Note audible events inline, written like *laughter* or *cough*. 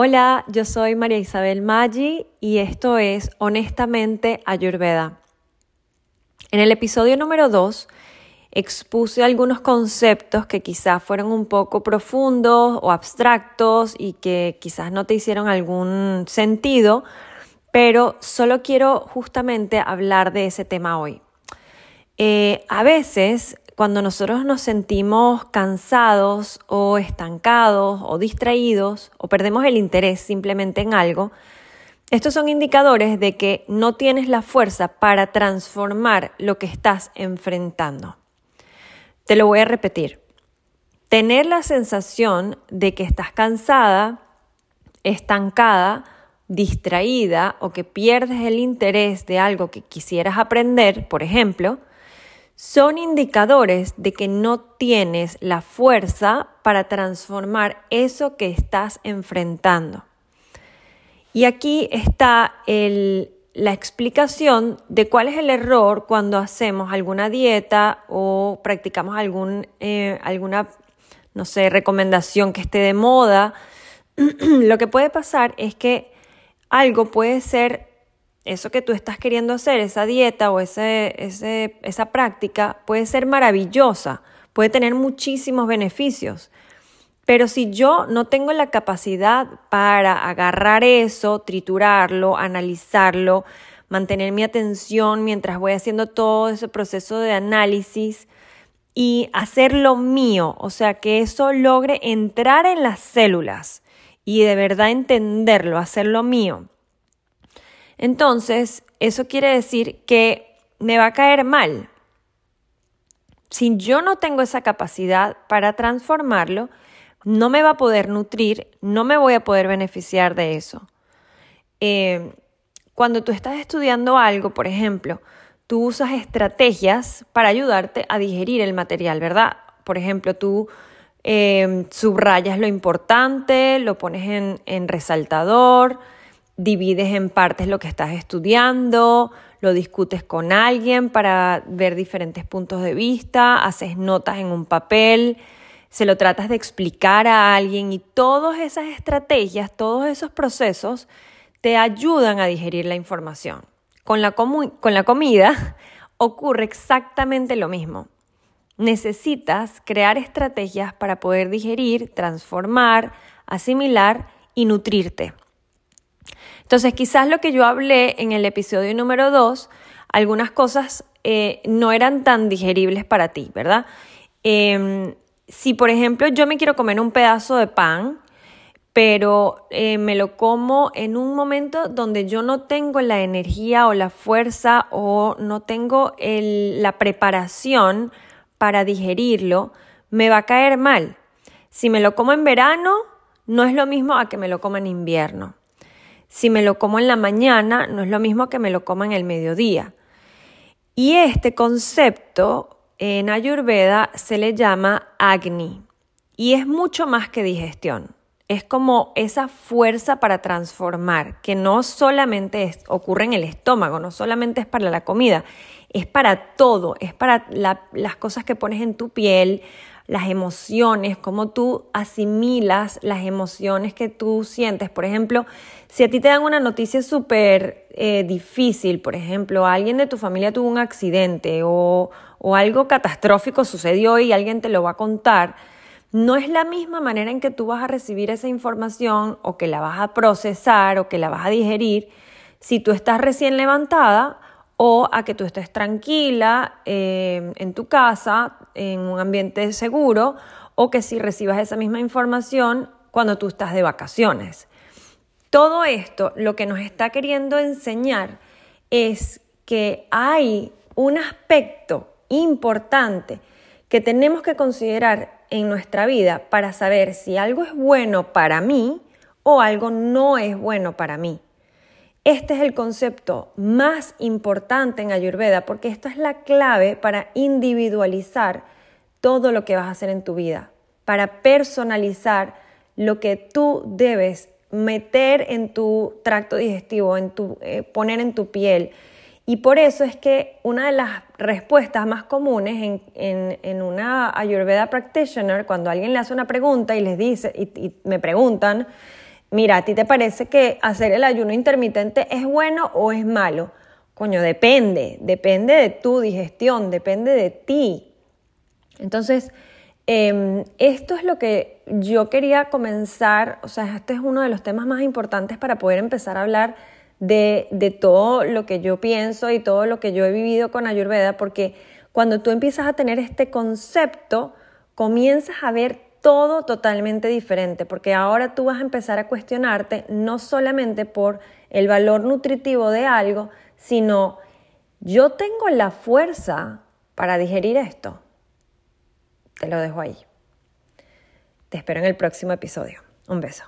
Hola, yo soy María Isabel Maggi y esto es Honestamente Ayurveda. En el episodio número 2 expuse algunos conceptos que quizás fueron un poco profundos o abstractos y que quizás no te hicieron algún sentido, pero solo quiero justamente hablar de ese tema hoy. Eh, a veces cuando nosotros nos sentimos cansados o estancados o distraídos o perdemos el interés simplemente en algo, estos son indicadores de que no tienes la fuerza para transformar lo que estás enfrentando. Te lo voy a repetir. Tener la sensación de que estás cansada, estancada, distraída o que pierdes el interés de algo que quisieras aprender, por ejemplo, son indicadores de que no tienes la fuerza para transformar eso que estás enfrentando. Y aquí está la explicación de cuál es el error cuando hacemos alguna dieta o practicamos algún, eh, alguna, no sé, recomendación que esté de moda. *clears throat* Lo que puede pasar es que algo puede ser eso que tú estás queriendo hacer, esa dieta o ese, esa práctica, puede ser maravillosa, puede tener muchísimos beneficios. Pero si yo no tengo la capacidad para agarrar eso, triturarlo, analizarlo, mantener mi atención mientras voy haciendo todo ese proceso de análisis y hacerlo mío, o sea, que eso logre entrar en las células y de verdad entenderlo, hacerlo mío entonces, eso quiere decir que me va a caer mal. Si yo no tengo esa capacidad para transformarlo, no me va a poder nutrir, no me voy a poder beneficiar de eso. Eh, cuando tú estás estudiando algo, por ejemplo, tú usas estrategias para ayudarte a digerir el material, ¿verdad? Por ejemplo, tú eh, subrayas lo importante, lo pones en, en resaltador, divides en partes lo que estás estudiando, lo discutes con alguien para ver diferentes puntos de vista, haces notas en un papel, se lo tratas de explicar a alguien y todas esas estrategias, todos esos procesos te ayudan a digerir la información. Con la, con la comida *laughs* ocurre exactamente lo mismo. Necesitas crear estrategias para poder digerir, transformar, asimilar y nutrirte. Entonces, quizás lo que yo hablé en el episodio número 2, algunas cosas eh, no eran tan digeribles para ti, ¿verdad? Em, si, por ejemplo, yo me quiero comer un pedazo de pan, pero eh, me lo como en un momento donde yo no tengo la energía o la fuerza o no tengo la preparación para digerirlo, me va a caer mal. Si me lo como en verano, no es lo mismo a que me lo coma en invierno. Si me lo como en la mañana, no es lo mismo que me lo coma en el mediodía. Y este concepto en Ayurveda se le llama Agni y es mucho más que digestión. Es como esa fuerza para transformar, que no solamente ocurre en el estómago, no solamente es para la comida, es para todo, es para las cosas que pones en tu piel, las emociones, cómo tú asimilas las emociones que tú sientes. Por ejemplo, si a ti te dan una noticia súper eh, difícil, por ejemplo, alguien de tu familia tuvo un accidente o, o algo catastrófico sucedió y alguien te lo va a contar, no es la misma manera en que tú vas a recibir esa información o que la vas a procesar o que la vas a digerir si tú estás recién levantada o a que tú estés tranquila eh, en tu casa, en un ambiente seguro, o que si recibas esa misma información cuando tú estás de vacaciones. Todo esto lo que nos está queriendo enseñar es que hay un aspecto importante que tenemos que considerar en nuestra vida para saber si algo es bueno para mí o algo no es bueno para mí. Este es el concepto más importante en Ayurveda porque esto es la clave para individualizar todo lo que vas a hacer en tu vida, para personalizar lo que tú debes meter en tu tracto digestivo, en tu, eh, poner en tu piel. Y por eso es que una de las respuestas más comunes en, una Ayurveda practitioner, cuando alguien le hace una pregunta y les dice, y me preguntan, mira, ¿a ti te parece que hacer el ayuno intermitente es bueno o es malo? Coño, depende, depende de tu digestión, depende de ti. Entonces, em, esto es lo que yo quería comenzar, o sea, este es uno de los temas más importantes para poder empezar a hablar de, de todo lo que yo pienso y todo lo que yo he vivido con Ayurveda, porque cuando tú empiezas a tener este concepto, comienzas a ver todo totalmente diferente, porque ahora tú vas a empezar a cuestionarte no solamente por el valor nutritivo de algo, sino yo tengo la fuerza para digerir esto. Te lo dejo ahí. Te espero en el próximo episodio. Un beso.